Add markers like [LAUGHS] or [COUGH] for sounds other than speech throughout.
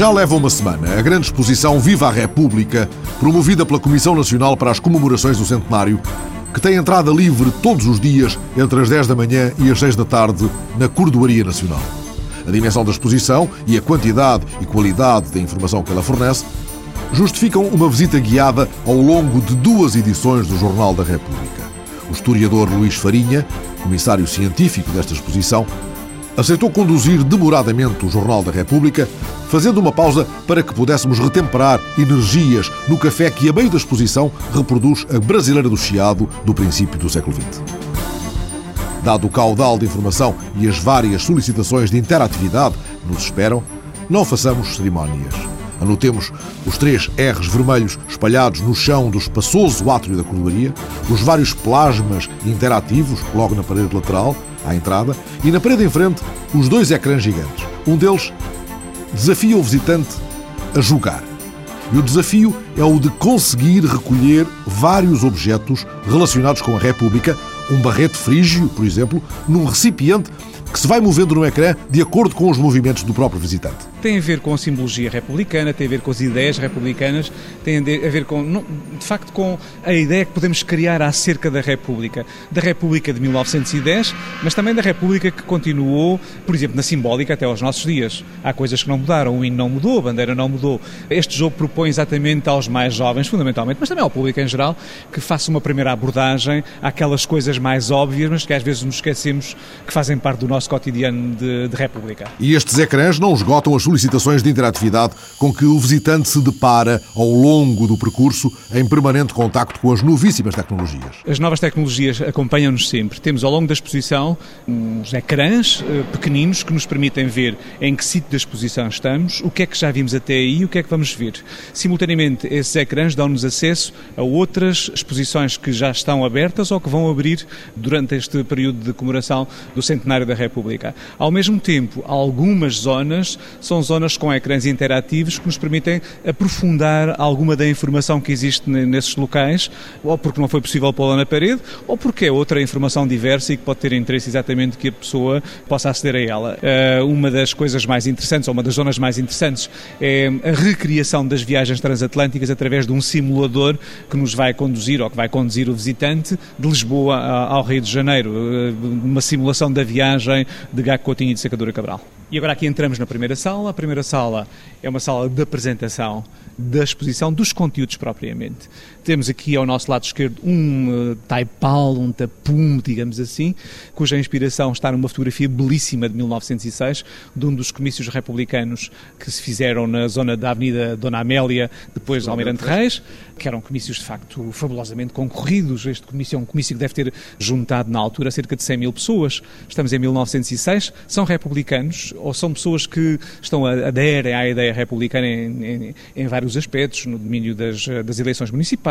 Já leva uma semana a grande exposição Viva a República, promovida pela Comissão Nacional para as Comemorações do Centenário, que tem entrada livre todos os dias entre as 10 da manhã e as 6 da tarde na Cordoaria Nacional. A dimensão da exposição e a quantidade e qualidade da informação que ela fornece justificam uma visita guiada ao longo de duas edições do Jornal da República. O historiador Luís Farinha, comissário científico desta exposição, aceitou conduzir demoradamente o Jornal da República, fazendo uma pausa para que pudéssemos retemperar energias no café que, a meio da exposição, reproduz a brasileira do Chiado do princípio do século XX. Dado o caudal de informação e as várias solicitações de interatividade que nos esperam, não façamos cerimónias. Anotemos os três R's vermelhos espalhados no chão do espaçoso átrio da cordoaria, os vários plasmas interativos logo na parede lateral, à entrada, e na parede em frente, os dois ecrãs gigantes. Um deles desafia o visitante a julgar. E o desafio é o de conseguir recolher vários objetos relacionados com a República, um barrete frígio, por exemplo, num recipiente que se vai movendo no ecrã de acordo com os movimentos do próprio visitante tem a ver com a simbologia republicana, tem a ver com as ideias republicanas, tem a ver com, de facto, com a ideia que podemos criar acerca da República. Da República de 1910, mas também da República que continuou, por exemplo, na simbólica até aos nossos dias. Há coisas que não mudaram, o hino não mudou, a bandeira não mudou. Este jogo propõe exatamente aos mais jovens, fundamentalmente, mas também ao público em geral, que faça uma primeira abordagem àquelas coisas mais óbvias, mas que às vezes nos esquecemos que fazem parte do nosso cotidiano de, de República. E estes ecrãs não esgotam as solicitações de interatividade com que o visitante se depara ao longo do percurso em permanente contacto com as novíssimas tecnologias. As novas tecnologias acompanham-nos sempre. Temos ao longo da exposição uns ecrãs eh, pequeninos que nos permitem ver em que sítio da exposição estamos, o que é que já vimos até aí e o que é que vamos ver. Simultaneamente, esses ecrãs dão-nos acesso a outras exposições que já estão abertas ou que vão abrir durante este período de comemoração do centenário da República. Ao mesmo tempo, algumas zonas são são zonas com ecrãs interativos que nos permitem aprofundar alguma da informação que existe nesses locais, ou porque não foi possível pô-la na parede, ou porque é outra informação diversa e que pode ter interesse exatamente que a pessoa possa aceder a ela. Eh, uma das coisas mais interessantes, ou uma das zonas mais interessantes, é a recriação das viagens transatlânticas através de um simulador que nos vai conduzir, ou que vai conduzir o visitante, de Lisboa ao Rio de Janeiro. Eh, uma simulação da viagem de Gago Coutinho e de Secadura Cabral. E agora aqui entramos na primeira sala. A primeira sala é uma sala de apresentação da exposição dos conteúdos propriamente. Temos aqui ao nosso lado esquerdo um uh, taipal, um tapume, digamos assim, cuja inspiração está numa fotografia belíssima de 1906, de um dos comícios republicanos que se fizeram na zona da Avenida Dona Amélia, depois de Almirante Reis, que eram comícios de facto fabulosamente concorridos. Este comício é um comício que deve ter juntado na altura cerca de 100 mil pessoas. Estamos em 1906, são republicanos ou são pessoas que estão aderem à ideia republicana em, em, em vários aspectos, no domínio das, das eleições municipais,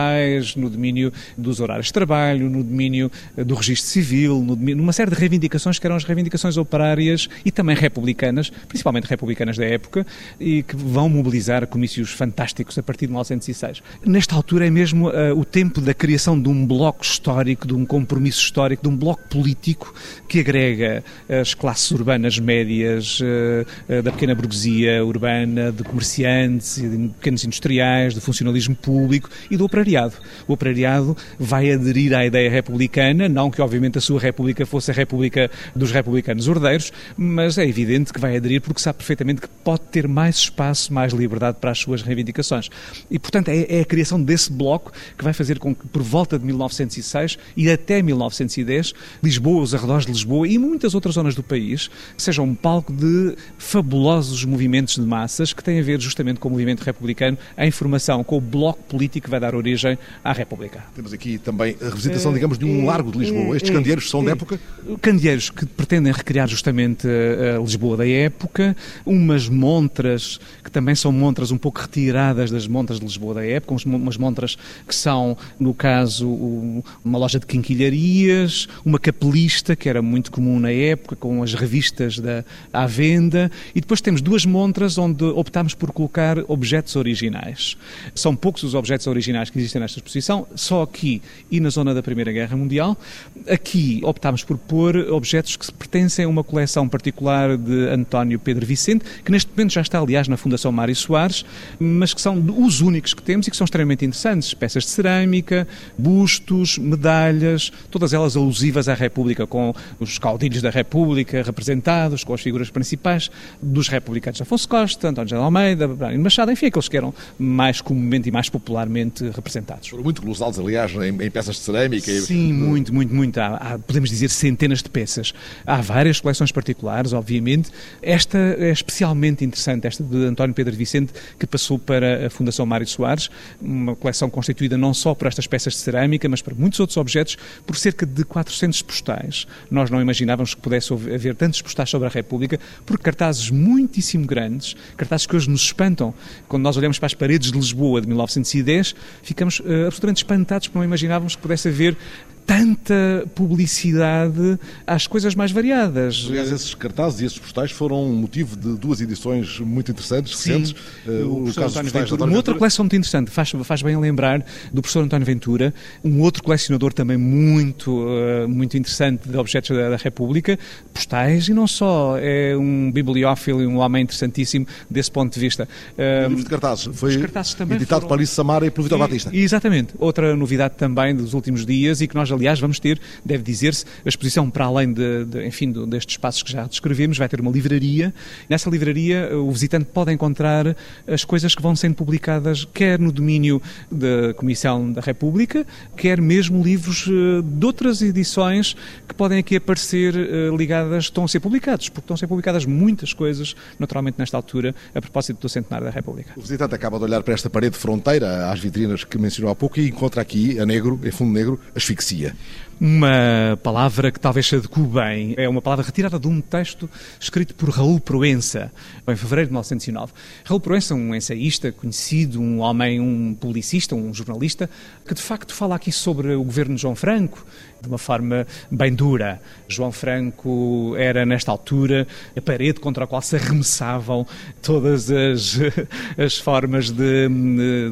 no domínio dos horários de trabalho, no domínio do registro civil, domínio, numa série de reivindicações que eram as reivindicações operárias e também republicanas, principalmente republicanas da época, e que vão mobilizar comícios fantásticos a partir de 1906. Nesta altura é mesmo uh, o tempo da criação de um bloco histórico, de um compromisso histórico, de um bloco político que agrega as classes urbanas médias, uh, uh, da pequena burguesia urbana, de comerciantes, de pequenos industriais, do funcionalismo público e do operariado. O operariado vai aderir à ideia republicana, não que obviamente a sua república fosse a república dos republicanos ordeiros, mas é evidente que vai aderir porque sabe perfeitamente que pode ter mais espaço, mais liberdade para as suas reivindicações. E, portanto, é, é a criação desse bloco que vai fazer com que, por volta de 1906 e até 1910, Lisboa, os arredores de Lisboa e muitas outras zonas do país sejam um palco de fabulosos movimentos de massas que têm a ver justamente com o movimento republicano, a informação, com o bloco político que vai dar origem à República. Temos aqui também a representação, digamos, de um largo de Lisboa. Estes candeeiros são de época? Candeeiros que pretendem recriar justamente a Lisboa da época, umas montras que também são montras um pouco retiradas das montras de Lisboa da época, umas montras que são, no caso, uma loja de quinquilharias, uma capelista, que era muito comum na época, com as revistas da, à venda, e depois temos duas montras onde optámos por colocar objetos originais originais. São poucos os objetos originais que existem nesta exposição, só aqui e na zona da Primeira Guerra Mundial. Aqui optámos por pôr objetos que pertencem a uma coleção particular de António Pedro Vicente, que neste momento já está, aliás, na Fundação Mário Soares, mas que são os únicos que temos e que são extremamente interessantes. Peças de cerâmica, bustos, medalhas, todas elas alusivas à República, com os caudilhos da República representados, com as figuras principais dos republicanos Afonso Costa, António José Almeida, Brânio Machado, enfim, aqueles que eram mais comumente e mais popularmente representados. Foram muito colossados, aliás, em, em, peças de cerâmica. Sim, muito, muito, muito. Há, há, podemos dizer, centenas de peças. Há várias coleções particulares, obviamente. Esta é especialmente interessante, esta de António Pedro Vicente, que passou para a Fundação Mário Soares, uma coleção constituída não só por estas peças de cerâmica, mas por muitos outros objetos, por cerca de 400 postais. Nós não imaginávamos que pudesse haver tantos postais sobre a República, por cartazes muitíssimo grandes, cartazes que hoje nos espantam. Quando nós olhamos para as paredes de Lisboa de 1910, ficamos uh, absolutamente espantados porque não imaginávamos que pudesse haver tanta publicidade às coisas mais variadas. Aliás, esses cartazes e esses postais foram motivo de duas edições muito interessantes, recentes. Uh, o, caso António Ventura. Uma outra coleção muito interessante, faz, faz bem lembrar do professor António Ventura, um outro colecionador também muito, uh, muito interessante de objetos da, da, República, postais, e não só, é um bibliófilo e um homem interessantíssimo desse ponto de vista. Uh, o livro de cartazes foi cartazes editado foram... por Alice Samara e pelo Vitor Batista. Exatamente. Outra novidade também dos últimos dias e que nós aliás, vamos ter, deve dizer-se, a exposição para além de, de enfim, destes espaços que já descrevemos, vai ter uma livraria. Nessa livraria, o visitante pode encontrar as coisas que vão sendo publicadas, quer no domínio da Comissão da República, quer mesmo livros eh, de outras edições que podem aqui aparecer eh, ligadas, estão a ser publicados, porque estão a ser publicadas muitas coisas, naturalmente, nesta altura, a propósito do centenário da República. O visitante acaba de olhar para esta parede fronteira, às vitrinas que mencionou há pouco, e encontra aqui, a negro, em fundo negro, asfixia. Uma palavra que talvez se adeque bem, é uma palavra retirada de um texto escrito por Raul Proença, em fevereiro de 1909. Raul Proença, um ensaísta conhecido, um homem, um publicista, um jornalista, que de facto fala aqui sobre o governo de João Franco, de uma forma bem dura. João Franco era, nesta altura, a parede contra a qual se arremessavam todas as, [LAUGHS] as formas de,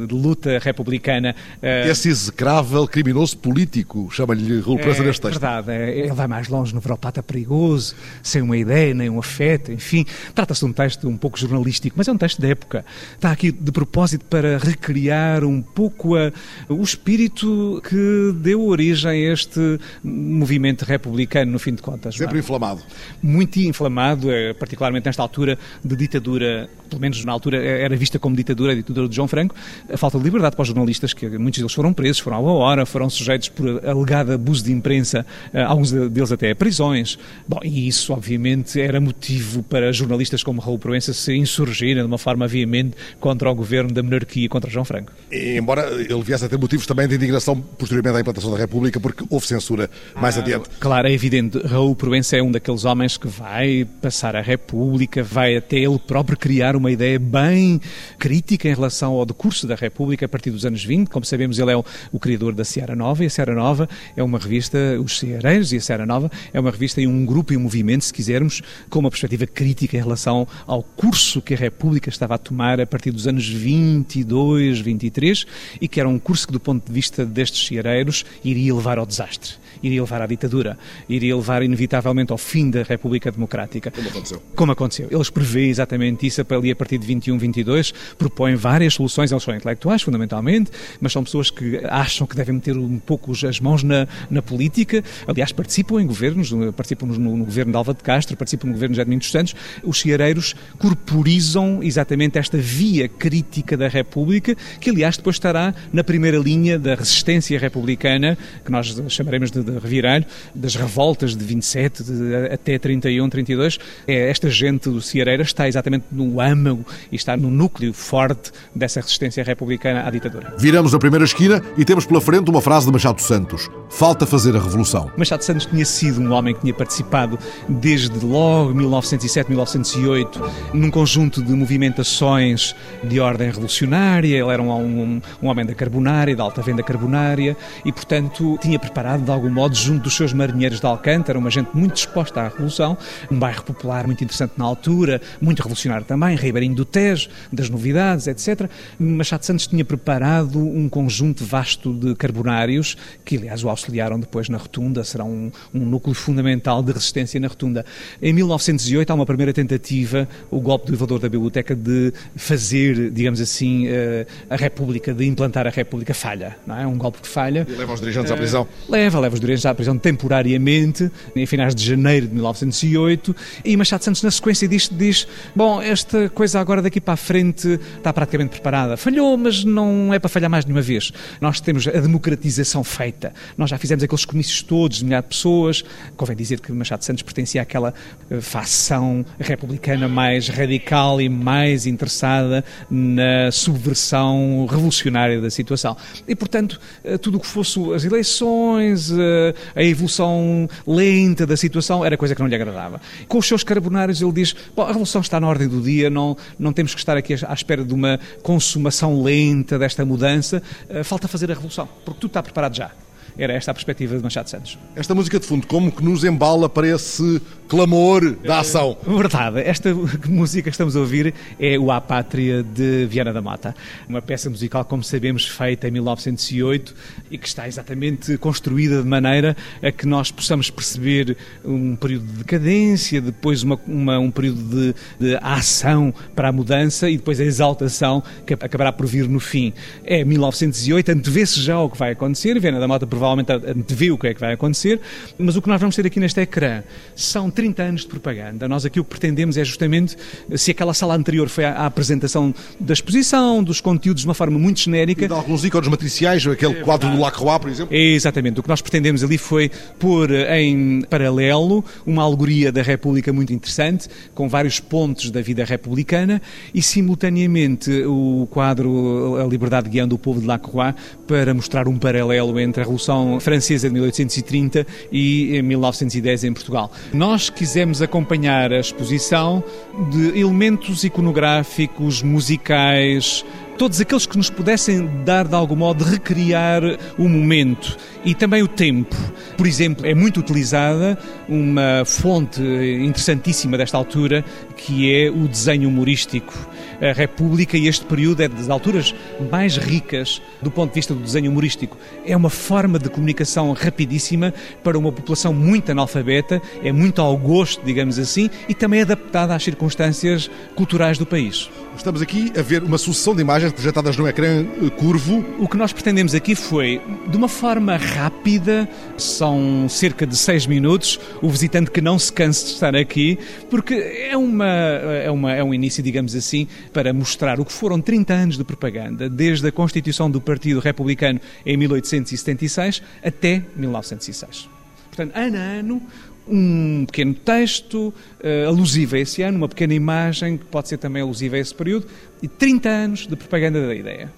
de luta republicana. Esse execrável criminoso político, chama-lhe Raul Proença é, neste texto. verdade, é, ele vai mais longe no Veropata perigoso, sem uma ideia, nem um afeto, enfim. Trata-se de um texto um pouco jornalístico, mas é um texto da época. Está aqui de propósito para recriar um pouco a, o espírito que deu origem a este movimento republicano, no fim de contas. Sempre inflamado. Muito inflamado, eh, particularmente nesta altura de ditadura, pelo menos na altura eh, era vista como ditadura, a ditadura de João Franco, a falta de liberdade para os jornalistas, que muitos deles foram presos, foram à hora, foram sujeitos por alegado abuso de imprensa, eh, alguns deles até a prisões. Bom, e isso, obviamente, era motivo para jornalistas como Raul Proença se insurgirem de uma forma veemente contra o governo da monarquia, contra João Franco. Embora ele viesse a ter motivos também de indignação posteriormente à implantação da República, porque houve censura censura mais ah, adiante. Claro, é evidente. Raul Proença é um daqueles homens que vai passar a República, vai até ele próprio criar uma ideia bem crítica em relação ao decurso da República a partir dos anos 20. Como sabemos, ele é o, o criador da Seara Nova e a Seara Nova é uma revista, os Ceareiros e a Seara Nova é uma revista e um grupo e um movimento, se quisermos, com uma perspectiva crítica em relação ao curso que a República estava a tomar a partir dos anos 22, 23 e que era um curso que, do ponto de vista destes Ceareiros, iria levar ao desastre iria levar à ditadura, iria levar inevitavelmente ao fim da República Democrática. Como aconteceu. Como aconteceu. Eles prevêem exatamente isso ali a partir de 21, 22, propõem várias soluções, eles são intelectuais, fundamentalmente, mas são pessoas que acham que devem meter um pouco as mãos na, na política, aliás, participam em governos, participam no, no governo de Alva de Castro, participam no governo de Edmund dos Santos, os ciareiros corporizam exatamente esta via crítica da República, que aliás depois estará na primeira linha da resistência republicana, que nós chamaremos de de revirar, das revoltas de 27 de, até 31, 32, é, esta gente do Ceareira está exatamente no âmago e está no núcleo forte dessa resistência republicana à ditadura. Viramos a primeira esquina e temos pela frente uma frase de Machado Santos: Falta fazer a revolução. Machado Santos tinha sido um homem que tinha participado desde logo 1907, 1908, num conjunto de movimentações de ordem revolucionária. Ele era um, um, um homem da carbonária, da alta venda carbonária, e, portanto, tinha preparado, de algum modo, junto dos seus marinheiros de Alcântara, uma gente muito disposta à revolução, um bairro popular muito interessante na altura, muito revolucionário também, Ribeirinho do Tejo, das novidades, etc. Machado Santos tinha preparado um conjunto vasto de carbonários, que aliás o auxiliaram depois na Rotunda, será um, um núcleo fundamental de resistência na Rotunda. Em 1908 há uma primeira tentativa, o golpe do elevador da biblioteca, de fazer, digamos assim, eh, a República, de implantar a República, falha. Não é? um golpe que falha. E leva os dirigentes à prisão. Leva, leva os dirigentes à prisão temporariamente, em finais de janeiro de 1908, e Machado Santos, na sequência disto, diz: Bom, esta coisa agora daqui para a frente está praticamente preparada. Falhou, mas não é para falhar mais de uma vez. Nós temos a democratização feita. Nós já fizemos aqueles comícios todos de milhares de pessoas. Convém dizer que Machado Santos pertencia àquela eh, facção republicana mais radical e mais interessada na subversão revolucionária da situação. E, portanto, eh, tudo o que fosse as eleições, eh, a evolução lenta da situação, era coisa que não lhe agradava. Com os seus carbonários, ele diz: a revolução está na ordem do dia, não, não temos que estar aqui à espera de uma consumação lenta desta mudança, falta fazer a revolução, porque tudo está preparado já. Era esta a perspectiva de Machado Santos. Esta música de fundo, como que nos embala para esse clamor da ação? Verdade. Esta música que estamos a ouvir é o A Pátria de Viana da Mata. Uma peça musical, como sabemos, feita em 1908 e que está exatamente construída de maneira a que nós possamos perceber um período de decadência, depois uma, uma, um período de, de ação para a mudança e depois a exaltação que acabará por vir no fim. É 1908, antevê-se já o que vai acontecer. Viana da Mata provavelmente provavelmente antevê o que é que vai acontecer, mas o que nós vamos ter aqui neste ecrã são 30 anos de propaganda. Nós aqui o que pretendemos é justamente, se aquela sala anterior foi a, apresentação da exposição, dos conteúdos de uma forma muito genérica. E de alguns ícones matriciais, aquele é quadro do Lacroix, por exemplo. É, exatamente. O que nós pretendemos ali foi pôr em paralelo uma alegoria da República muito interessante, com vários pontos da vida republicana e, simultaneamente, o quadro A Liberdade Guiando o Povo de Lacroix para mostrar um paralelo entre a Revolução Francesa de 1830 e 1910 em Portugal. Nós quisemos acompanhar a exposição de elementos iconográficos, musicais, todos aqueles que nos pudessem dar de algum modo recriar o momento e também o tempo. Por exemplo, é muito utilizada uma fonte interessantíssima desta altura que é o desenho humorístico a República e este período é das alturas mais ricas do ponto de vista do desenho humorístico. É uma forma de comunicação rapidíssima para uma população muito analfabeta, é muito ao gosto, digamos assim, e também adaptada às circunstâncias culturais do país. Estamos aqui a ver uma sucessão de imagens projetadas num ecrã eh, curvo. O que nós pretendemos aqui foi, de uma forma rápida, são cerca de seis minutos, o visitante que não se canse de estar aqui, porque é, uma, é, uma, é um início, digamos assim, para mostrar o que foram 30 anos de propaganda, desde a constituição do Partido Republicano em 1876 até 1906. Portanto, ano a ano, um pequeno texto uh, alusivo a esse ano, uma pequena imagem que pode ser também alusiva a esse período, e 30 anos de propaganda da ideia.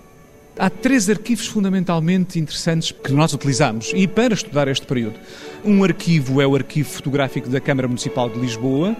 Há três arquivos fundamentalmente interessantes que nós utilizamos e para estudar este período. Um arquivo é o arquivo fotográfico da Câmara Municipal de Lisboa,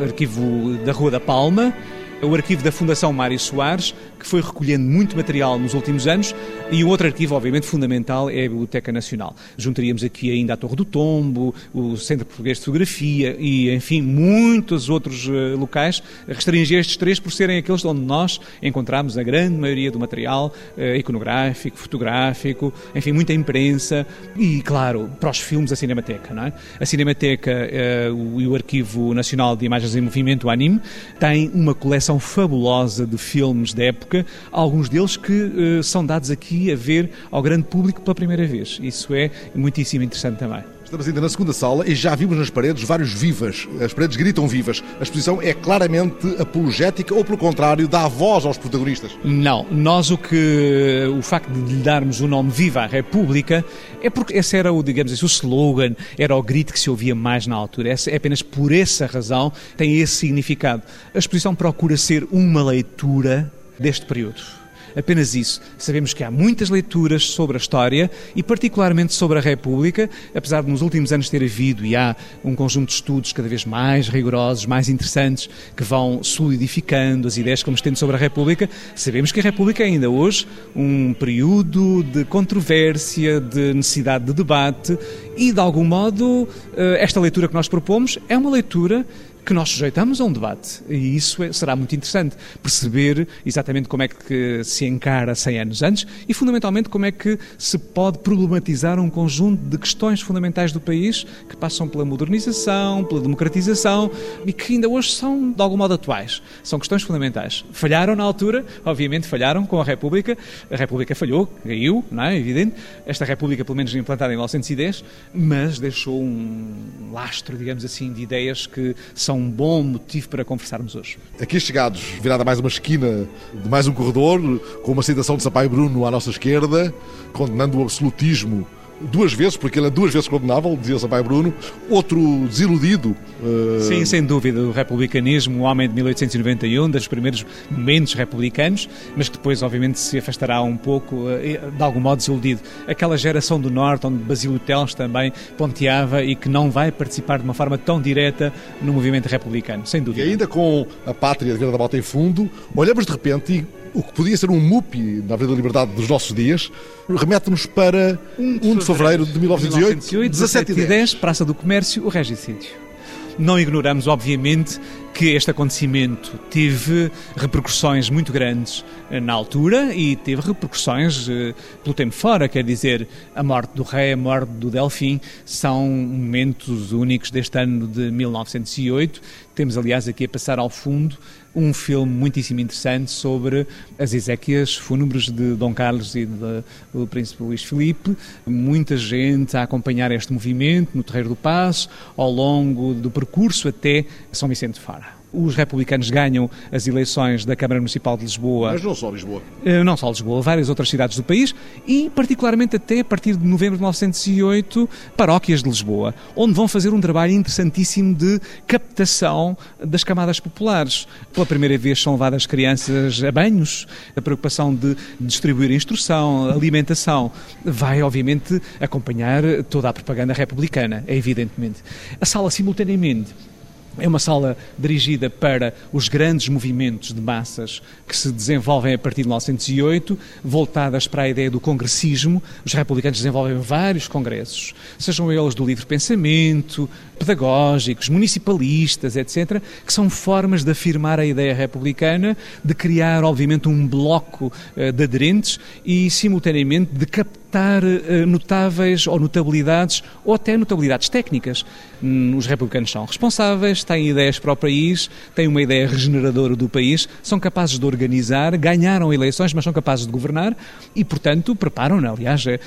arquivo da Rua da Palma, o arquivo da Fundação Mário Soares, que foi recolhendo muito material nos últimos anos, e um outro arquivo, obviamente, fundamental é a Biblioteca Nacional. Juntaríamos aqui ainda a Torre do Tombo, o Centro Português de Fotografia e, enfim, muitos outros uh, locais. Restringir estes três por serem aqueles onde nós encontramos a grande maioria do material uh, iconográfico, fotográfico, enfim, muita imprensa e, claro, para os filmes, a Cinemateca. Não é? A Cinemateca uh, e o Arquivo Nacional de Imagens em Movimento, o ANIM, tem uma coleção coleção fabulosa de filmes da época, alguns deles que uh, são dados aqui a ver ao grande público pela primeira vez. Isso é muitíssimo interessante também. Estamos ainda na segunda sala e já vimos nas paredes vários vivas. As paredes gritam vivas. A exposição é claramente apologética ou, pelo contrário, dá voz aos protagonistas? Não. Nós o que... O facto de lhe darmos o nome Viva a República é porque esse era o, digamos assim, o slogan, era o grito que se ouvia mais na altura. É apenas por essa razão tem esse significado. A exposição procura ser uma leitura deste período apenas isso. Sabemos que há muitas leituras sobre a história e, particularmente, sobre a República, apesar de nos últimos anos ter havido e há um conjunto de estudos cada vez mais rigorosos, mais interessantes, que vão solidificando as ideias que vamos tendo sobre a República, sabemos que a República é ainda hoje um período de controvérsia, de necessidade de debate e, de algum modo, eh, esta leitura que nós propomos é uma leitura que nós sujeitamos a um debate. E isso é, será muito interessante, perceber exatamente como é que se encara 100 anos antes e, fundamentalmente, como é que se pode problematizar um conjunto de questões fundamentais do país que passam pela modernização, pela democratização e que ainda hoje são, de algum modo, atuais. São questões fundamentais. Falharam na altura, obviamente falharam com a República. A República falhou, caiu, não é? Evidente. Esta República, pelo menos implantada em 1910, mas deixou um lastro, digamos assim, de ideias que são são um bom motivo para conversarmos hoje. Aqui chegados, virada mais uma esquina de mais um corredor, com uma citação de Sampaio Bruno à nossa esquerda, condenando o absolutismo duas vezes, porque ele é duas vezes condenável, dizia Sampaio Bruno. Outro desiludido. Uh... Sim, sem dúvida. O republicanismo, o homem de 1891, dos primeiros momentos republicanos, mas que depois, obviamente, se afastará um pouco, eh, de algum modo desiludido. Aquela geração do Norte, onde Basílio Teles também ponteava e que não vai participar de uma forma tão direta no movimento republicano, sem dúvida. E ainda com a pátria de Vila da Bota em fundo, olhamos de repente e o que podia ser um MUPI na Avenida da Liberdade dos nossos dias, remete-nos para 1 de fevereiro de 1908, 17 e 10, Praça do Comércio, o regicídio. Não ignoramos, obviamente, que este acontecimento teve repercussões muito grandes eh, na altura e teve repercussões eh, pelo tempo fora, quer dizer, a morte do rei, a morte do Delfim, são momentos únicos deste ano de 1908. Temos, aliás, aqui a passar ao fundo um filme muitíssimo interessante sobre as exéquias fúnebres de Dom Carlos e do Príncipe Luís Filipe. Muita gente a acompanhar este movimento no Terreiro do Passo, ao longo do percurso até São Vicente de Fara os republicanos ganham as eleições da Câmara Municipal de Lisboa. Mas não só Lisboa. Eh, não só Lisboa, várias outras cidades do país e, particularmente até a partir de novembro de 1908, paróquias de Lisboa, onde vão fazer um trabalho interessantíssimo de captação das camadas populares. Pela primeira vez são levadas crianças a banhos, a preocupação de distribuir instrução, alimentação, vai, obviamente, acompanhar toda a propaganda republicana, é evidentemente. A sala, simultaneamente, é uma sala dirigida para os grandes movimentos de massas que se desenvolvem a partir de 1908, voltadas para a ideia do congressismo. Os republicanos desenvolvem vários congressos, sejam eles do livre pensamento, pedagógicos, municipalistas, etc., que são formas de afirmar a ideia republicana, de criar, obviamente, um bloco eh, de aderentes e, simultaneamente, de captar eh, notáveis ou notabilidades ou até notabilidades técnicas. Hum, os republicanos são responsáveis, têm ideias para o país, têm uma ideia regeneradora do país, são capazes de organizar, ganharam eleições, mas são capazes de governar e, portanto, preparam, aliás, eh,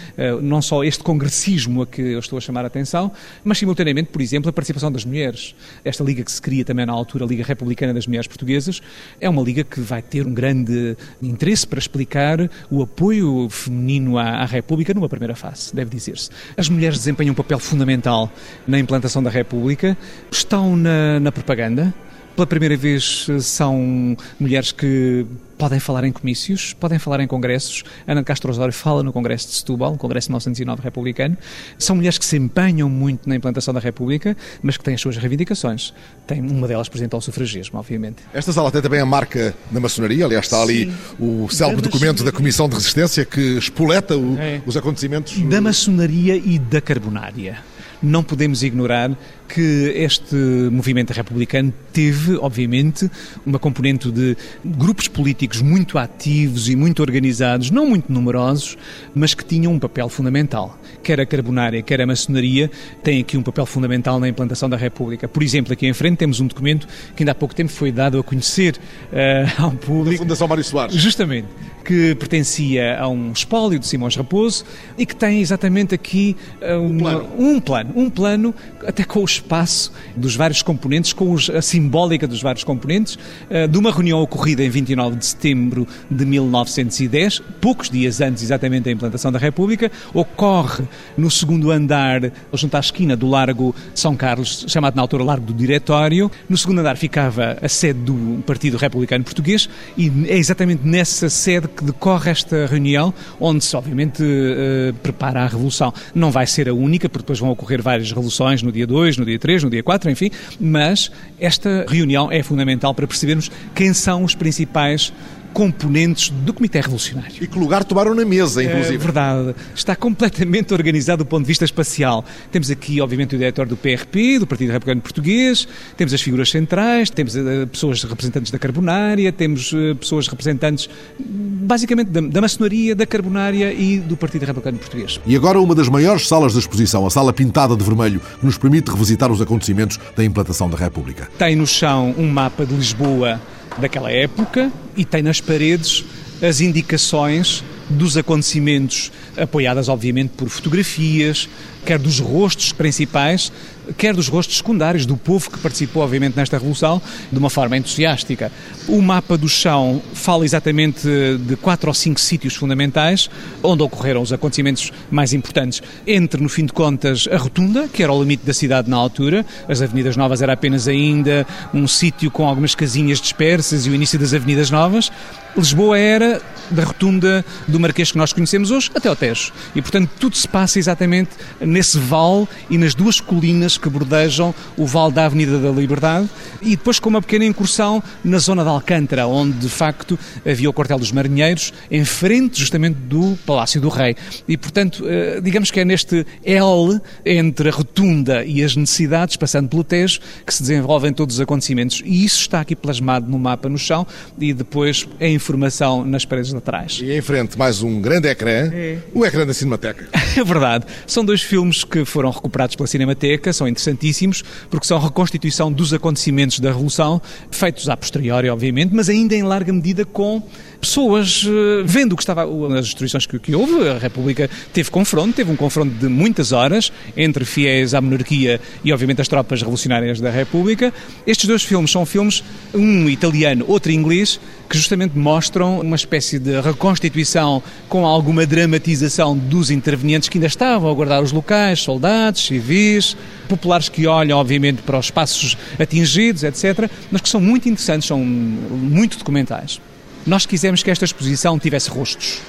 não só este congressismo a que eu estou a chamar a atenção, mas, simultaneamente, por exemplo, a participação das mulheres. Esta liga que se cria também na altura, a Liga Republicana das Mulheres Portuguesas, é uma liga que vai ter um grande interesse para explicar o apoio feminino à, à República numa primeira fase, deve dizer-se. As mulheres desempenham um papel fundamental na implantação da República, estão na, na propaganda, pela primeira vez são mulheres que podem falar em comícios, podem falar em congressos. Ana Castro Osório fala no Congresso de Setúbal, no Congresso de 1909 republicano. São mulheres que se empenham muito na implantação da República, mas que têm as suas reivindicações. Tem uma delas presente ao sufragismo, obviamente. Esta sala tem também a marca da maçonaria, aliás está ali Sim. o célebre da documento da Comissão de Resistência que espoleta o, é. os acontecimentos. Da maçonaria e da carbonária não podemos ignorar que este movimento republicano teve, obviamente, uma componente de grupos políticos muito ativos e muito organizados, não muito numerosos, mas que tinham um papel fundamental. Quer a carbonária, quer a maçonaria têm aqui um papel fundamental na implantação da República. Por exemplo, aqui em frente temos um documento que ainda há pouco tempo foi dado a conhecer uh, ao público. A Fundação Mário Soares. Justamente que pertencia a um espólio de Simões Raposo e que tem exatamente aqui uh, uma, um, plano. um plano, um plano até com o espaço dos vários componentes, com os, a simbólica dos vários componentes, uh, de uma reunião ocorrida em 29 de setembro de 1910, poucos dias antes exatamente da implantação da República, ocorre no segundo andar, junto à esquina do Largo São Carlos, chamado na altura Largo do Diretório. No segundo andar ficava a sede do Partido Republicano Português e é exatamente nessa sede que decorre esta reunião, onde se obviamente uh, prepara a revolução. Não vai ser a única, porque depois vão ocorrer várias revoluções no dia 2, no dia 3, no dia 4, enfim, mas esta reunião é fundamental para percebermos quem são os principais componentes do Comitê Revolucionário. E que lugar tomaram na mesa, inclusive. É verdade. Está completamente organizado do ponto de vista espacial. Temos aqui, obviamente, o diretor do PRP, do Partido Republicano Português, temos as figuras centrais, temos uh, pessoas representantes da Carbonária, temos uh, pessoas representantes, basicamente, da, da maçonaria, da Carbonária e do Partido Republicano Português. E agora uma das maiores salas de exposição, a sala pintada de vermelho, que nos permite revisitar os acontecimentos da implantação da República. Tem no chão um mapa de Lisboa daquela época e tem nas paredes as indicações dos acontecimentos, apoiadas obviamente por fotografias, quer dos rostos principais, quer dos rostos secundários do povo que participou, obviamente, nesta revolução, de uma forma entusiástica. O mapa do chão fala exatamente de quatro ou cinco sítios fundamentais onde ocorreram os acontecimentos mais importantes. Entre, no fim de contas, a Rotunda, que era o limite da cidade na altura, as Avenidas Novas era apenas ainda um sítio com algumas casinhas dispersas e o início das Avenidas Novas. Lisboa era da rotunda do Marquês que nós conhecemos hoje até ao Tejo. E, portanto, tudo se passa exatamente nesse vale e nas duas colinas que bordejam o vale da Avenida da Liberdade e depois com uma pequena incursão na zona de Alcântara, onde, de facto, havia o quartel dos marinheiros, em frente justamente do Palácio do Rei. E, portanto, eh, digamos que é neste L entre a rotunda e as necessidades, passando pelo Tejo, que se desenvolvem todos os acontecimentos. E isso está aqui plasmado no mapa no chão e depois em informação nas paredes laterais. E em frente mais um grande ecrã, é. o ecrã da Cinemateca. [LAUGHS] É verdade. São dois filmes que foram recuperados pela Cinemateca, são interessantíssimos, porque são reconstituição dos acontecimentos da Revolução, feitos a posteriori, obviamente, mas ainda em larga medida com pessoas eh, vendo o que estava, as destruições que, que, houve, a República teve confronto, teve um confronto de muitas horas entre fiéis à monarquia e, obviamente, as tropas revolucionárias da República. Estes dois filmes são filmes, um italiano, outro inglês, que justamente mostram uma espécie de reconstituição com alguma dramatização dos intervenientes que ainda estavam a guardar os locais, soldados, civis, populares que olham, obviamente, para os espaços atingidos, etc., mas que são muito interessantes, são muito documentais. Nós quisemos que esta exposição tivesse rostos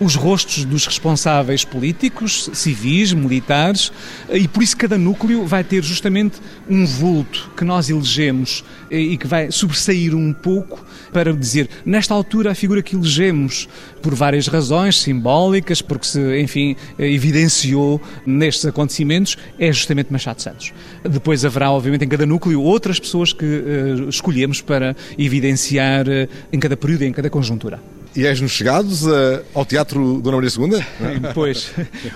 os rostos dos responsáveis políticos, civis, militares, e por isso cada núcleo vai ter justamente um vulto que nós elegemos e que vai sobressair um pouco para dizer, nesta altura, a figura que elegemos, por várias razões simbólicas, porque se, enfim, evidenciou nestes acontecimentos, é justamente Machado Santos. Depois haverá, obviamente, em cada núcleo outras pessoas que uh, escolhemos para evidenciar uh, em cada período e em cada conjuntura. E és-nos chegados uh, ao Teatro Dona Maria II? Pois,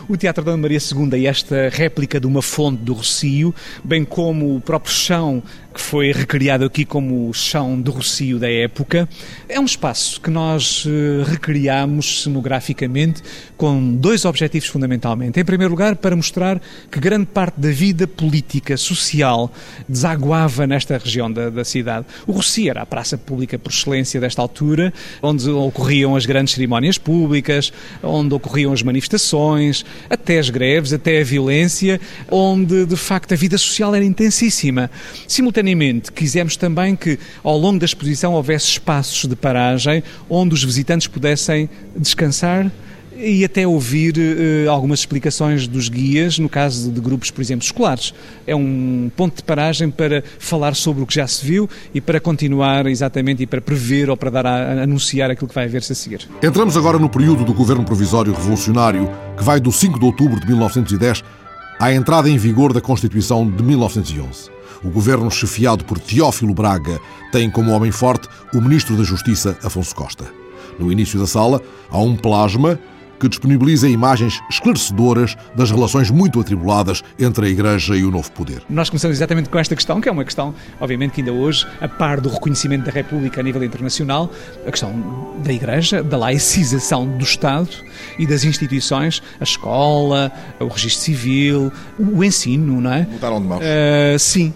o Teatro Dona Maria II e esta réplica de uma fonte do Rocio, bem como o próprio chão que foi recriado aqui como o chão de Rocio da época. É um espaço que nós eh, recriamos cenograficamente com dois objetivos fundamentalmente. Em primeiro lugar, para mostrar que grande parte da vida política, social, desaguava nesta região da, da cidade. O Rocio era a praça pública por excelência desta altura, onde ocorriam as grandes cerimónias públicas, onde ocorriam as manifestações, até as greves, até a violência, onde de facto a vida social era intensíssima. Simultaneamente, simultaneamente quisemos também que ao longo da exposição houvesse espaços de paragem onde os visitantes pudessem descansar e até ouvir uh, algumas explicações dos guias, no caso de grupos, por exemplo, escolares. É um ponto de paragem para falar sobre o que já se viu e para continuar exatamente e para prever ou para dar a, a anunciar aquilo que vai haver-se a seguir. Entramos agora no período do governo provisório revolucionário, que vai do 5 de outubro de 1910 à entrada em vigor da Constituição de 1911. O governo chefiado por Teófilo Braga tem como homem forte o ministro da Justiça, Afonso Costa. No início da sala há um plasma que disponibiliza imagens esclarecedoras das relações muito atribuladas entre a Igreja e o novo poder. Nós começamos exatamente com esta questão, que é uma questão, obviamente, que ainda hoje, a par do reconhecimento da República a nível internacional, a questão da Igreja, da laicização do Estado e das instituições, a escola, o registro civil, o ensino, não é? Mudaram de mãos. Uh, sim,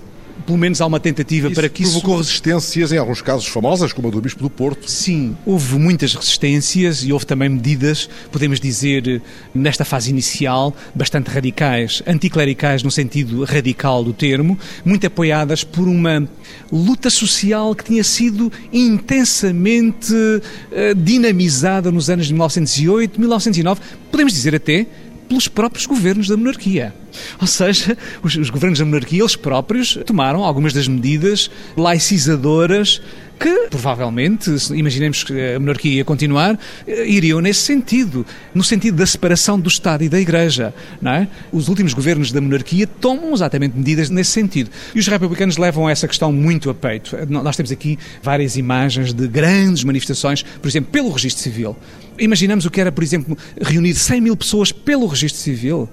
pelo menos há uma tentativa isso para que isso... isso... provocou resistências, em alguns casos famosas, como a do Bispo do Porto. Sim, houve muitas resistências e houve também medidas, podemos dizer, nesta fase inicial, bastante radicais, anticlericais no sentido radical do termo, muito apoiadas por uma luta social que tinha sido intensamente uh, dinamizada nos anos de 1908, 1909, podemos dizer até pelos próprios governos da monarquia. Ou seja, os, os, governos da monarquia, eles próprios, tomaram algumas das medidas laicizadoras que, provavelmente, imaginemos que a monarquia ia continuar, eh, iriam nesse sentido, no sentido da separação do Estado e da Igreja. Não é? Os últimos governos da monarquia tomam exatamente medidas nesse sentido. E os republicanos levam essa questão muito a peito. Nós temos aqui várias imagens de grandes manifestações, por exemplo, pelo registro civil. Imaginamos o que era, por exemplo, reunir 100 mil pessoas pelo registro civil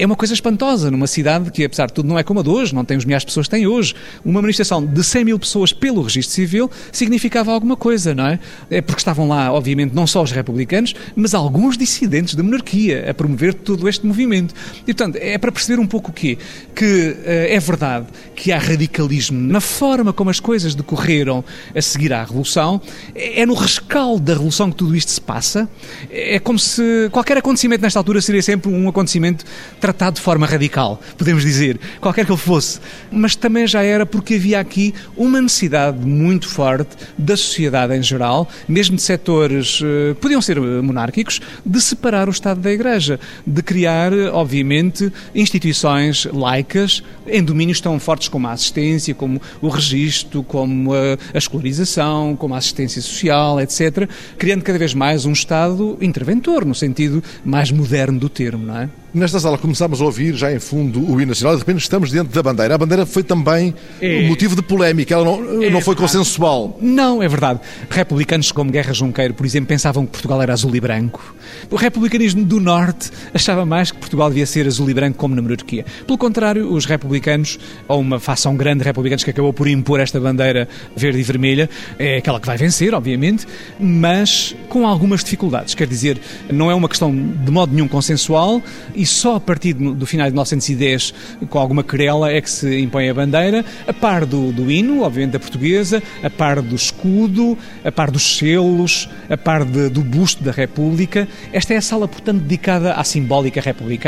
é uma coisa espantosa numa cidade que, apesar de tudo, não é como a de hoje, não tem os milhares de pessoas que tem hoje. Uma manifestação de 100 mil pessoas pelo registro civil significava alguma coisa, não é? É porque estavam lá, obviamente, não só os republicanos, mas alguns dissidentes da monarquia a promover todo este movimento. E, portanto, é para perceber um pouco o quê? Que uh, é verdade que há radicalismo na forma como as coisas decorreram a seguir à Revolução, é no rescaldo da Revolução que tudo isto se passa. É como se qualquer acontecimento nesta altura seria sempre um acontecimento tratado de forma radical, podemos dizer, qualquer que ele fosse. Mas também já era porque havia aqui uma necessidade muito forte da sociedade em geral, mesmo de setores uh, podiam ser eh, monárquicos, de separar o Estado da Igreja, de criar, obviamente, instituições laicas em domínios tão fortes como a assistência, como o registro, como a, a escolarização, como a assistência social, etc., criando cada vez mais um Estado interventor, no sentido mais moderno do termo, não é? Nesta sala começámos a ouvir já em fundo o hino nacional e de repente estamos diante da bandeira. A bandeira foi também é. motivo de polémica, ela não, é não foi verdade. consensual. Não, é verdade. Republicanos como Guerra Junqueiro, por exemplo, pensavam que Portugal era azul e branco. O republicanismo do Norte achava mais que Portugal devia ser azul e branco como na monarquia. Pelo contrário, os republicanos, ou uma facção grande de republicanos que acabou por impor esta bandeira verde e vermelha, é aquela que vai vencer, obviamente, mas com algumas dificuldades. Quer dizer, não é uma questão de modo nenhum consensual e só a partir do final de 1910, com alguma querela, é que se impõe a bandeira, a par do, do hino, obviamente da portuguesa, a par do escudo, a par dos selos, a par de, do busto da República. Esta é a sala, portanto, dedicada à simbólica republicana,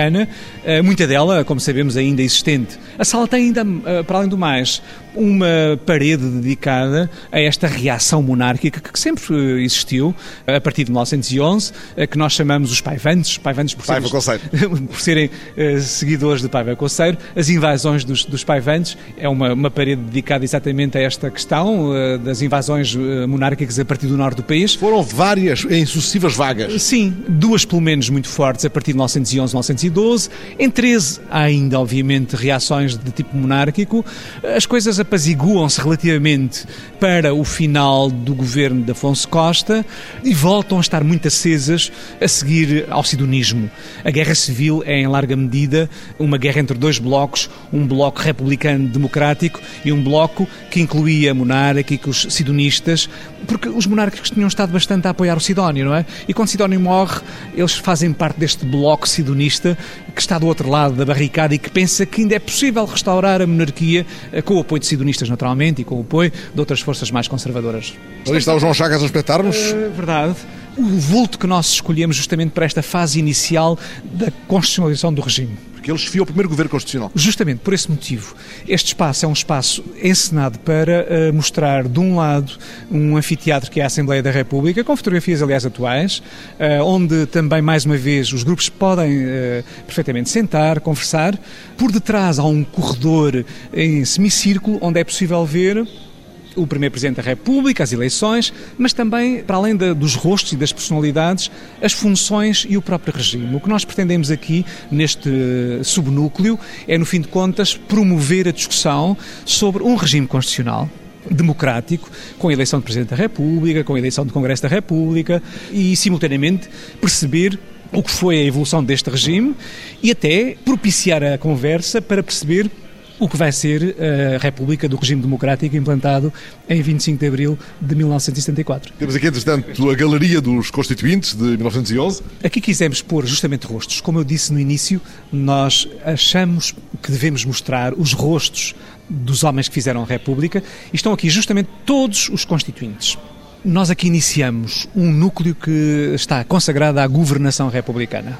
eh, muita dela, como sabemos, ainda existente. A sala tem ainda, eh, para além do mais, uma parede dedicada a esta reação monárquica que sempre existiu, a partir de 1911, que nós chamamos os paivantes, paivantes por, Paiva [LAUGHS] por serem uh, seguidores de Paiva Conceiro. As invasões dos, dos paivantes é uma, uma parede dedicada exatamente a esta questão uh, das invasões uh, monárquicas a partir do norte do país. Foram várias, em sucessivas vagas. Sim, duas pelo menos muito fortes a partir de 1911, 1912. Em 13 há ainda, obviamente, reações de tipo monárquico. As coisas apaziguam-se relativamente para o final do governo de Afonso Costa e voltam a estar muito acesas a seguir ao sidonismo. A guerra civil é, em larga medida, uma guerra entre dois blocos, um bloco republicano-democrático e um bloco que incluía monárquicos, sidonistas, porque os monárquicos tinham estado bastante a apoiar o Sidónio, não é? E quando Sidónio morre, eles fazem parte deste bloco sidonista que está do outro lado da barricada e que pensa que ainda é possível restaurar a monarquia eh, com o apoio de sidonistas, naturalmente, e com o apoio de outras forças mais conservadoras. Ali está o João Chagas a espetar-nos. É verdade. O vulto que nós escolhemos justamente para esta fase inicial da constitucionalização do regime. Porque ele esfiou o primeiro governo constitucional. Justamente por esse motivo. Este espaço é um espaço encenado para uh, mostrar, de um lado, um anfiteatro que é a Assembleia da República, com fotografias, aliás, atuais, uh, onde também, mais uma vez, os grupos podem uh, perfeitamente sentar, conversar. Por detrás há um corredor em semicírculo, onde é possível ver o primeiro Presidente da República, as eleições, mas também, para além de, dos rostos e das personalidades, as funções e o próprio regime. O que nós pretendemos aqui, neste subnúcleo, é, no fim de contas, promover a discussão sobre um regime constitucional democrático, com a eleição de Presidente da República, com a eleição do Congresso da República e, simultaneamente, perceber o que foi a evolução deste regime e até propiciar a conversa para perceber o que vai ser a República do Regime Democrático implantado em 25 de abril de 1974. Temos aqui, entretanto, a Galeria dos Constituintes de 1911. Aqui quisemos pôr justamente rostos. Como eu disse no início, nós achamos que devemos mostrar os rostos dos homens que fizeram a República e estão aqui justamente todos os constituintes. Nós aqui iniciamos um núcleo que está consagrado à governação republicana.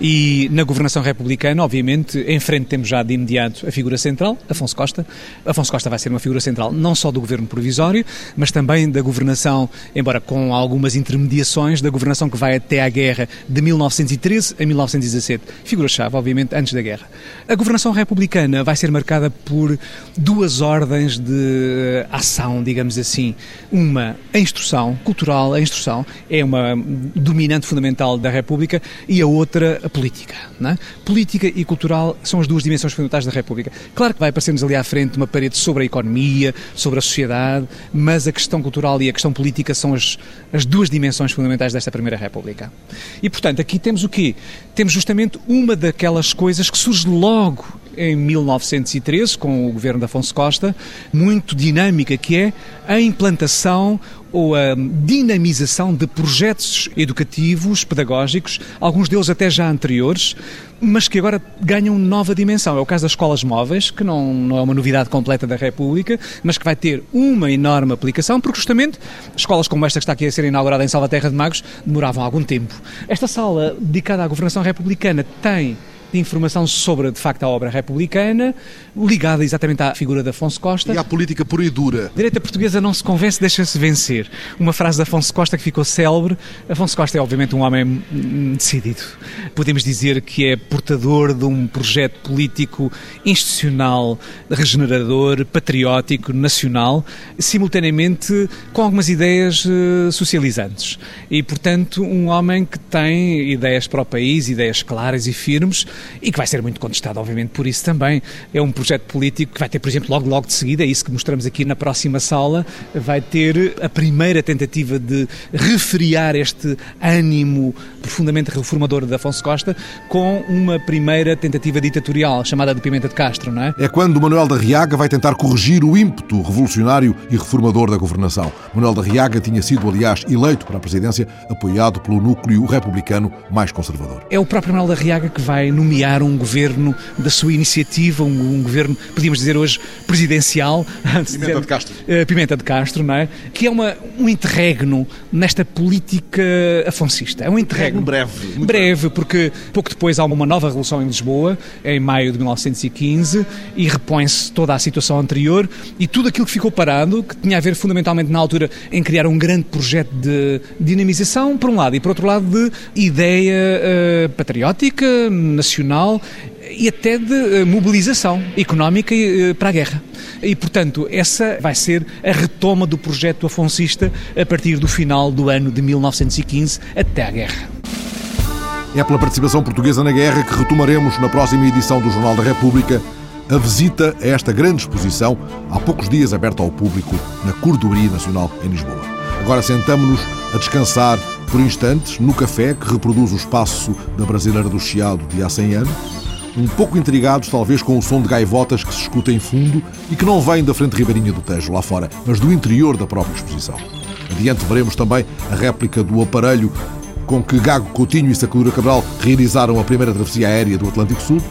E na governação republicana, obviamente, em frente temos já de imediato a figura central, Afonso Costa. Afonso Costa vai ser uma figura central não só do governo provisório, mas também da governação, embora com algumas intermediações, da governação que vai até à guerra de 1913 a 1917. Figura-chave, obviamente, antes da guerra. A governação republicana vai ser marcada por duas ordens de ação, digamos assim. Uma, a instrução cultural, a instrução é uma dominante fundamental da República, e a outra, a política. É? Política e cultural são as duas dimensões fundamentais da República. Claro que vai aparecer-nos ali à frente uma parede sobre a economia, sobre a sociedade, mas a questão cultural e a questão política são as, as duas dimensões fundamentais desta Primeira República. E, portanto, aqui temos o quê? Temos justamente uma daquelas coisas que surge logo em 1913, com o governo de Afonso Costa, muito dinâmica, que é a implantação ou a dinamização de projetos educativos, pedagógicos, alguns deles até já anteriores, mas que agora ganham nova dimensão. É o caso das escolas móveis, que não, não é uma novidade completa da República, mas que vai ter uma enorme aplicação, porque justamente escolas como esta que está aqui a ser inaugurada em Salvaterra de Magos demoravam algum tempo. Esta sala dedicada à governação republicana tem de informação sobre, de facto, a obra republicana, ligada exatamente à figura de Afonso Costa. E à política pura e dura. A direita portuguesa não se convence, deixa-se vencer. Uma frase de Afonso Costa que ficou célebre. Afonso Costa é, obviamente, um homem decidido. Podemos dizer que é portador de um projeto político institucional, regenerador, patriótico, nacional, simultaneamente com algumas ideias eh, socializantes. E, portanto, um homem que tem ideias para o país, ideias claras e firmes, e que vai ser muito contestado, obviamente, por isso também. É um projeto político que vai ter, por exemplo, logo, logo de seguida, é isso que mostramos aqui na próxima sala, vai ter a primeira tentativa de refriar este ânimo profundamente reformador de Afonso Costa com uma primeira tentativa ditatorial, chamada de Pimenta de Castro, não é? É quando Manuel da Riaga vai tentar corrigir o ímpeto revolucionário e reformador da governação. Manuel da Riaga tinha sido, aliás, eleito para a presidência, apoiado pelo núcleo republicano mais conservador. É o próprio Manuel da Riaga que vai nomear um governo da sua iniciativa, um, um governo, podíamos dizer hoje, presidencial. [LAUGHS] Pimenta de Castro. Uh, Pimenta de Castro, não é? Que é uma, um interregno nesta política afoncista. É um interregno. breve. Breve, breve, porque pouco depois há uma nova revolução em Lisboa, em maio de 1915, e repõe-se toda a situação anterior e tudo aquilo que ficou parado, que tinha a ver fundamentalmente na altura em criar um grande projeto de dinamização, por um lado, e por outro lado, de ideia uh, patriótica, nacional e até de eh, mobilização económica eh, para a guerra. E, portanto, essa vai ser a retoma do projeto afoncista a partir do final do ano de 1915 até à guerra. É pela participação portuguesa na guerra que retomaremos na próxima edição do Jornal da República a visita a esta grande exposição, há poucos dias aberta ao público, na Cordoaria Nacional, em Lisboa. Agora sentamos-nos a descansar por instantes no café que reproduz o espaço da Brasileira do Chiado de há 100 anos, um pouco intrigados talvez com o som de gaivotas que se escuta em fundo e que não vem da frente ribeirinha do Tejo, lá fora, mas do interior da própria exposição. Adiante veremos também a réplica do aparelho com que Gago Coutinho e Sacadura Cabral realizaram a primeira travessia aérea do Atlântico Sul,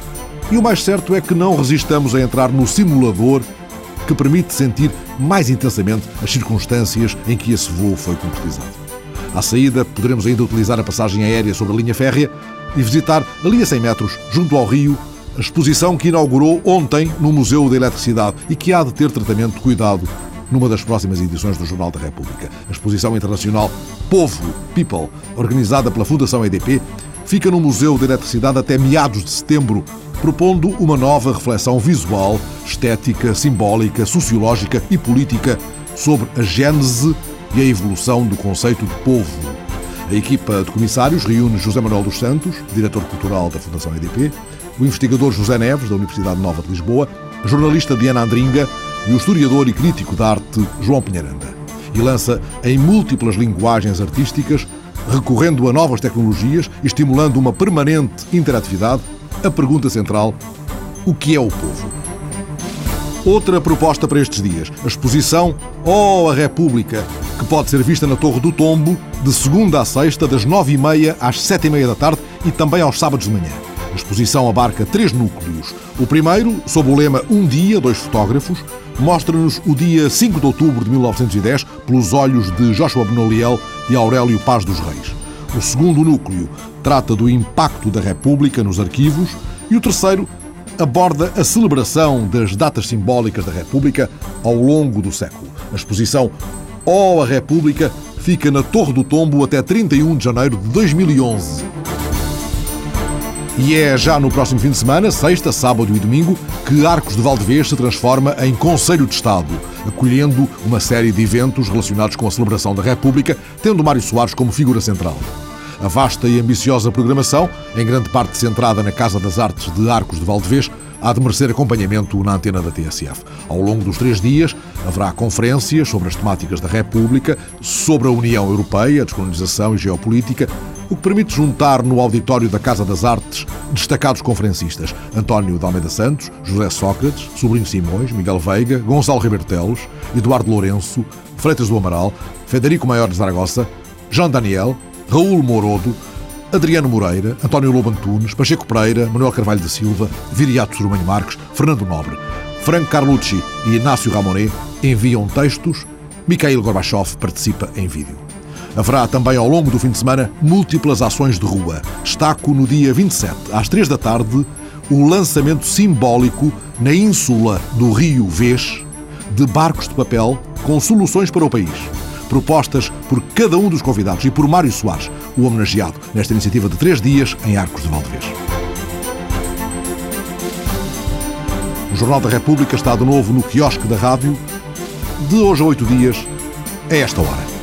e o mais certo é que não resistamos a entrar no simulador que permite sentir mais intensamente as circunstâncias em que esse voo foi concretizado. À saída, poderemos ainda utilizar a passagem aérea sobre a linha férrea e visitar, ali a 100 metros, junto ao rio, a exposição que inaugurou ontem no Museu da Eletricidade e que há de ter tratamento de cuidado numa das próximas edições do Jornal da República. A exposição internacional Povo, People, organizada pela Fundação EDP, fica no Museu da Eletricidade até meados de setembro, propondo uma nova reflexão visual, estética, simbólica, sociológica e política sobre a gênese e a evolução do conceito de povo. A equipa de comissários reúne José Manuel dos Santos, diretor cultural da Fundação EDP, o investigador José Neves, da Universidade Nova de Lisboa, a jornalista Diana Andringa e o historiador e crítico da arte João Pinheiranda. E lança em múltiplas linguagens artísticas, recorrendo a novas tecnologias e estimulando uma permanente interatividade, a pergunta central: o que é o povo? Outra proposta para estes dias, a exposição Oh, a República, que pode ser vista na Torre do Tombo, de segunda a sexta, das nove e meia às sete e meia da tarde e também aos sábados de manhã. A exposição abarca três núcleos. O primeiro, sob o lema Um Dia, Dois Fotógrafos, mostra-nos o dia 5 de outubro de 1910 pelos olhos de Joshua Benoliel e Aurélio Paz dos Reis. O segundo núcleo trata do impacto da República nos arquivos e o terceiro aborda a celebração das datas simbólicas da República ao longo do século. A exposição Oh, a República fica na Torre do Tombo até 31 de janeiro de 2011. E é já no próximo fim de semana, sexta, sábado e domingo, que Arcos de Valdevez se transforma em Conselho de Estado, acolhendo uma série de eventos relacionados com a celebração da República, tendo Mário Soares como figura central. A vasta e ambiciosa programação, em grande parte centrada na Casa das Artes de Arcos de Valdevez, há de merecer acompanhamento na antena da TSF. Ao longo dos três dias, haverá conferências sobre as temáticas da República, sobre a União Europeia, descolonização e geopolítica, o que permite juntar no auditório da Casa das Artes destacados conferencistas António de Almeida Santos, José Sócrates, Sobrinho Simões, Miguel Veiga, Gonçalo Ribeiro Eduardo Lourenço, Freitas do Amaral, Federico Maior de Zaragoza, João Daniel, Raul Morodo, Adriano Moreira, António Lobo Antunes, Pacheco Pereira, Manuel Carvalho da Silva, Viriato Surmanho Marques, Fernando Nobre, Franco Carlucci e Inácio Ramonet enviam textos, Mikhail Gorbachev participa em vídeo. Haverá também ao longo do fim de semana múltiplas ações de rua. Destaco no dia 27, às 3 da tarde, o lançamento simbólico na ínsula do Rio Vês de barcos de papel com soluções para o país propostas por cada um dos convidados e por Mário Soares, o homenageado nesta iniciativa de três dias em Arcos de Valdevez. O Jornal da República está de novo no quiosque da rádio, de hoje a oito dias, a esta hora.